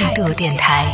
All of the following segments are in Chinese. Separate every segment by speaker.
Speaker 1: 态度电台。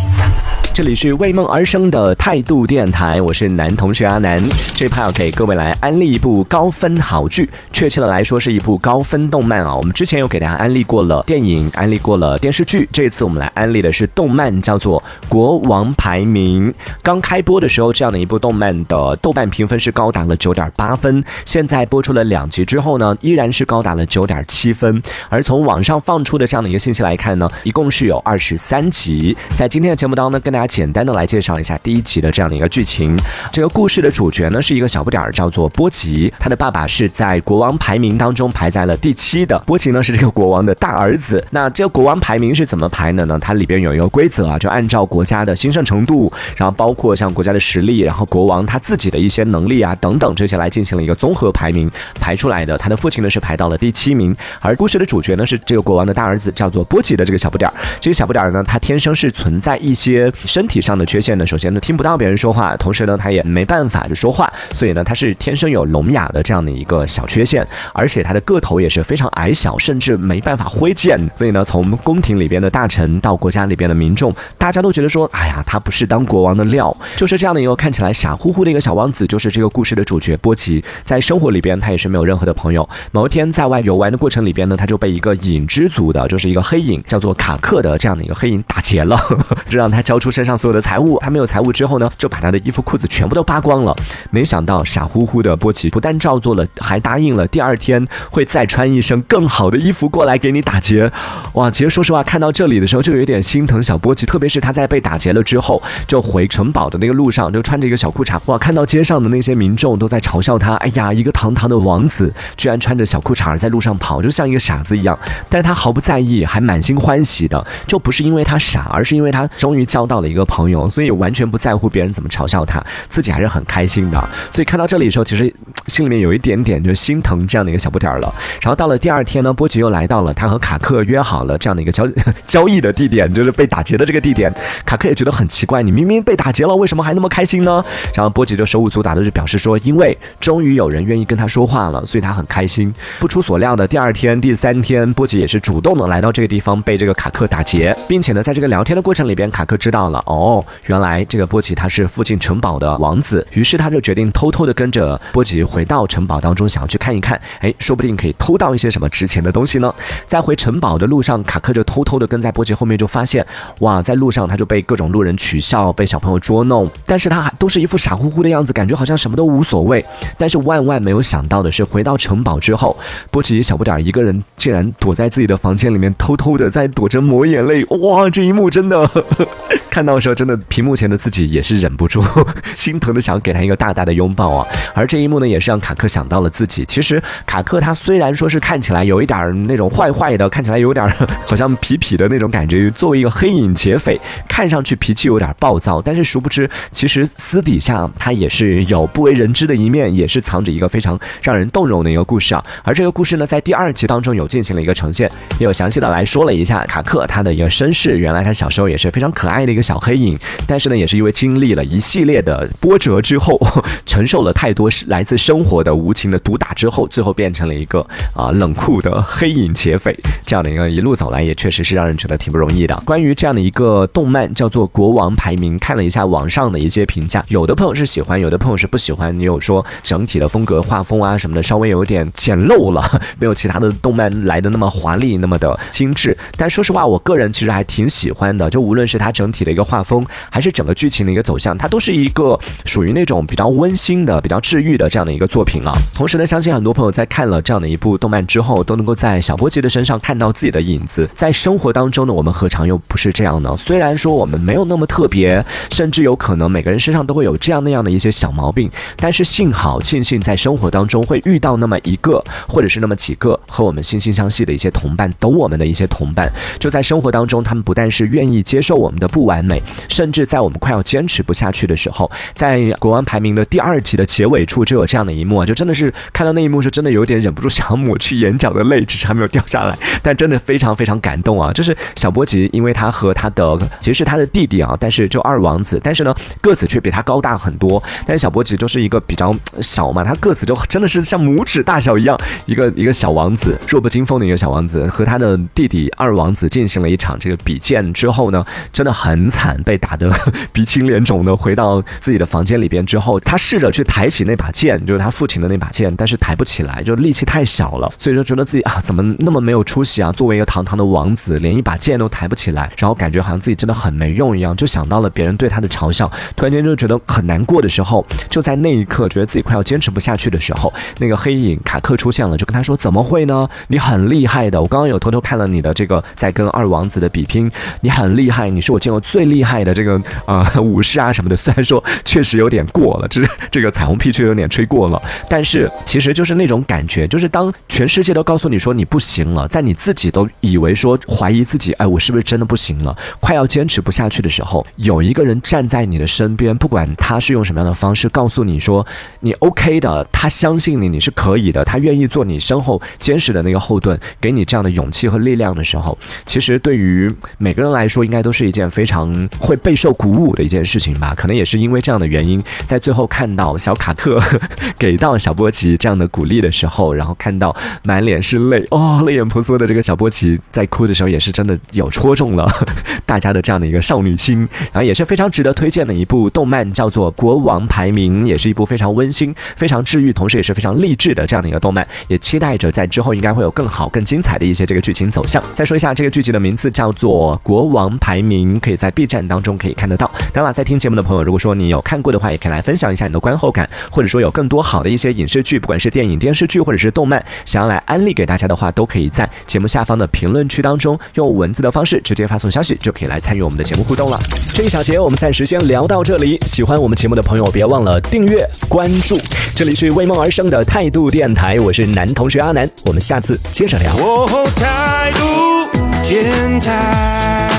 Speaker 2: 这里是为梦而生的态度电台，我是男同学阿南。这趴要给各位来安利一部高分好剧，确切的来说是一部高分动漫啊。我们之前有给大家安利过了电影，安利过了电视剧，这次我们来安利的是动漫，叫做《国王排名》。刚开播的时候，这样的一部动漫的豆瓣评分是高达了九点八分，现在播出了两集之后呢，依然是高达了九点七分。而从网上放出的这样的一个信息来看呢，一共是有二十三集。在今天的节目当中呢，跟大家。简单的来介绍一下第一集的这样的一个剧情。这个故事的主角呢是一个小不点儿，叫做波吉。他的爸爸是在国王排名当中排在了第七的。波吉呢是这个国王的大儿子。那这个国王排名是怎么排的呢？它里边有一个规则啊，就按照国家的兴盛程度，然后包括像国家的实力，然后国王他自己的一些能力啊等等这些来进行了一个综合排名排出来的。他的父亲呢是排到了第七名，而故事的主角呢是这个国王的大儿子，叫做波吉的这个小不点儿。这个小不点儿呢，他天生生是存在一些。身体上的缺陷呢，首先呢听不到别人说话，同时呢他也没办法就说话，所以呢他是天生有聋哑的这样的一个小缺陷，而且他的个头也是非常矮小，甚至没办法挥剑。所以呢从宫廷里边的大臣到国家里边的民众，大家都觉得说，哎呀他不是当国王的料，就是这样的一个看起来傻乎乎的一个小王子，就是这个故事的主角波奇。在生活里边他也是没有任何的朋友。某一天在外游玩的过程里边呢，他就被一个影之族的，就是一个黑影叫做卡克的这样的一个黑影打劫了，这让他交出身。上所有的财物，他没有财物之后呢，就把他的衣服裤子全部都扒光了。没想到傻乎乎的波奇不但照做了，还答应了第二天会再穿一身更好的衣服过来给你打劫。哇，其实说实话，看到这里的时候就有点心疼小波奇，特别是他在被打劫了之后，就回城堡的那个路上，就穿着一个小裤衩。哇，看到街上的那些民众都在嘲笑他，哎呀，一个堂堂的王子居然穿着小裤衩在路上跑，就像一个傻子一样。但是他毫不在意，还满心欢喜的，就不是因为他傻，而是因为他终于交到了一个。朋友，所以完全不在乎别人怎么嘲笑他，自己还是很开心的。所以看到这里的时候，其实心里面有一点点就心疼这样的一个小不点儿了。然后到了第二天呢，波吉又来到了他和卡克约好了这样的一个交 交易的地点，就是被打劫的这个地点。卡克也觉得很奇怪，你明明被打劫了，为什么还那么开心呢？然后波吉就手舞足蹈的就表示说，因为终于有人愿意跟他说话了，所以他很开心。不出所料的，第二天、第三天，波吉也是主动的来到这个地方，被这个卡克打劫，并且呢，在这个两聊天的过程里边，卡克知道了。哦，原来这个波奇他是附近城堡的王子，于是他就决定偷偷的跟着波奇回到城堡当中，想要去看一看，哎，说不定可以偷到一些什么值钱的东西呢。在回城堡的路上，卡克就偷偷的跟在波奇后面，就发现，哇，在路上他就被各种路人取笑，被小朋友捉弄，但是他还都是一副傻乎乎的样子，感觉好像什么都无所谓。但是万万没有想到的是，回到城堡之后，波奇小不点一个人竟然躲在自己的房间里面，偷偷的在躲着抹眼泪。哇，这一木真的看到的。时候真的，屏幕前的自己也是忍不住 心疼的，想给他一个大大的拥抱啊！而这一幕呢，也是让卡克想到了自己。其实卡克他虽然说是看起来有一点那种坏坏的，看起来有点好像痞痞的那种感觉，作为一个黑影劫匪，看上去脾气有点暴躁，但是殊不知，其实私底下他也是有不为人知的一面，也是藏着一个非常让人动容的一个故事啊！而这个故事呢，在第二集当中有进行了一个呈现，也有详细的来说了一下卡克他的一个身世。原来他小时候也是非常可爱的一个小。黑影，但是呢，也是因为经历了一系列的波折之后，承受了太多来自生活的无情的毒打之后，最后变成了一个啊冷酷的黑影劫匪。这样的一个一路走来，也确实是让人觉得挺不容易的。关于这样的一个动漫叫做《国王排名》，看了一下网上的一些评价，有的朋友是喜欢，有的朋友是不喜欢。你有说整体的风格、画风啊什么的稍微有点简陋了，没有其他的动漫来的那么华丽、那么的精致。但说实话，我个人其实还挺喜欢的。就无论是它整体的一个画。风还是整个剧情的一个走向，它都是一个属于那种比较温馨的、比较治愈的这样的一个作品啊。同时呢，相信很多朋友在看了这样的一部动漫之后，都能够在小波吉的身上看到自己的影子。在生活当中呢，我们何尝又不是这样呢？虽然说我们没有那么特别，甚至有可能每个人身上都会有这样那样的一些小毛病，但是幸好庆幸在生活当中会遇到那么一个，或者是那么几个和我们惺惺相惜的一些同伴，懂我们的一些同伴。就在生活当中，他们不但是愿意接受我们的不完。完美，甚至在我们快要坚持不下去的时候，在国王排名的第二集的结尾处就有这样的一幕啊，就真的是看到那一幕是真的有点忍不住想抹去眼角的泪，只是还没有掉下来，但真的非常非常感动啊！就是小波吉，因为他和他的其实是他的弟弟啊，但是就二王子，但是呢个子却比他高大很多，但是小波吉就是一个比较小嘛，他个子就真的是像拇指大小一样，一个一个小王子，弱不禁风的一个小王子，和他的弟弟二王子进行了一场这个比剑之后呢，真的很 惨，被打得鼻青脸肿的，回到自己的房间里边之后，他试着去抬起那把剑，就是他父亲的那把剑，但是抬不起来，就力气太小了，所以说觉得自己啊怎么那么没有出息啊？作为一个堂堂的王子，连一把剑都抬不起来，然后感觉好像自己真的很没用一样，就想到了别人对他的嘲笑，突然间就觉得很难过的时候，就在那一刻觉得自己快要坚持不下去的时候，那个黑影卡克出现了，就跟他说：“怎么会呢？你很厉害的，我刚刚有偷偷看了你的这个在跟二王子的比拼，你很厉害，你是我见过最最厉害的这个啊 武士啊什么的。虽然说确实有点过了，这这个彩虹屁确实有点吹过了，但是其实就是那种感觉，就是当全世界都告诉你说你不行了，在你自己都以为说怀疑自己，哎，我是不是真的不行了，快要坚持不下去的时候，有一个人站在你的身边，不管他是用什么样的方式告诉你说你 OK 的，他相信你，你是可以的，他愿意做你身后坚实的那个后盾，给你这样的勇气和力量的时候，其实对于每个人来说，应该都是一件非常嗯会备受鼓舞的一件事情吧。可能也是因为这样的原因，在最后看到小卡特给到小波奇这样的鼓励的时候，然后看到满脸是泪哦，泪眼婆娑的这个小波奇在哭的时候，也是真的有戳中了 大家的这样的一个少女心，然后也是非常值得推荐的一部动漫，叫做《国王排名》，也是一部非常温馨、非常治愈，同时也是非常励志的这样的一个动漫，也期待着在之后应该会有更好、更精彩的一些这个剧情走向。再说一下这个剧集的名字叫做《国王排名》，可以在 B 站当中可以看得到。当然，在听节目的朋友，如果说你有看过的话，也可以来分享一下你的观后感，或者说有更多好的一些影视剧，不管是电影、电视剧或者是动漫，想要来安利给大家的话，都可以在节目下方的评论区当中用文字的方式直接发送消息，就可以来参与我们的节目互动了。这一小节我们暂时先聊到这里，喜欢我们节目的朋友别忘了订阅关注。这里是为梦而生的态度电台，我是男同学阿南，我们下次接着聊。
Speaker 1: 态度电台。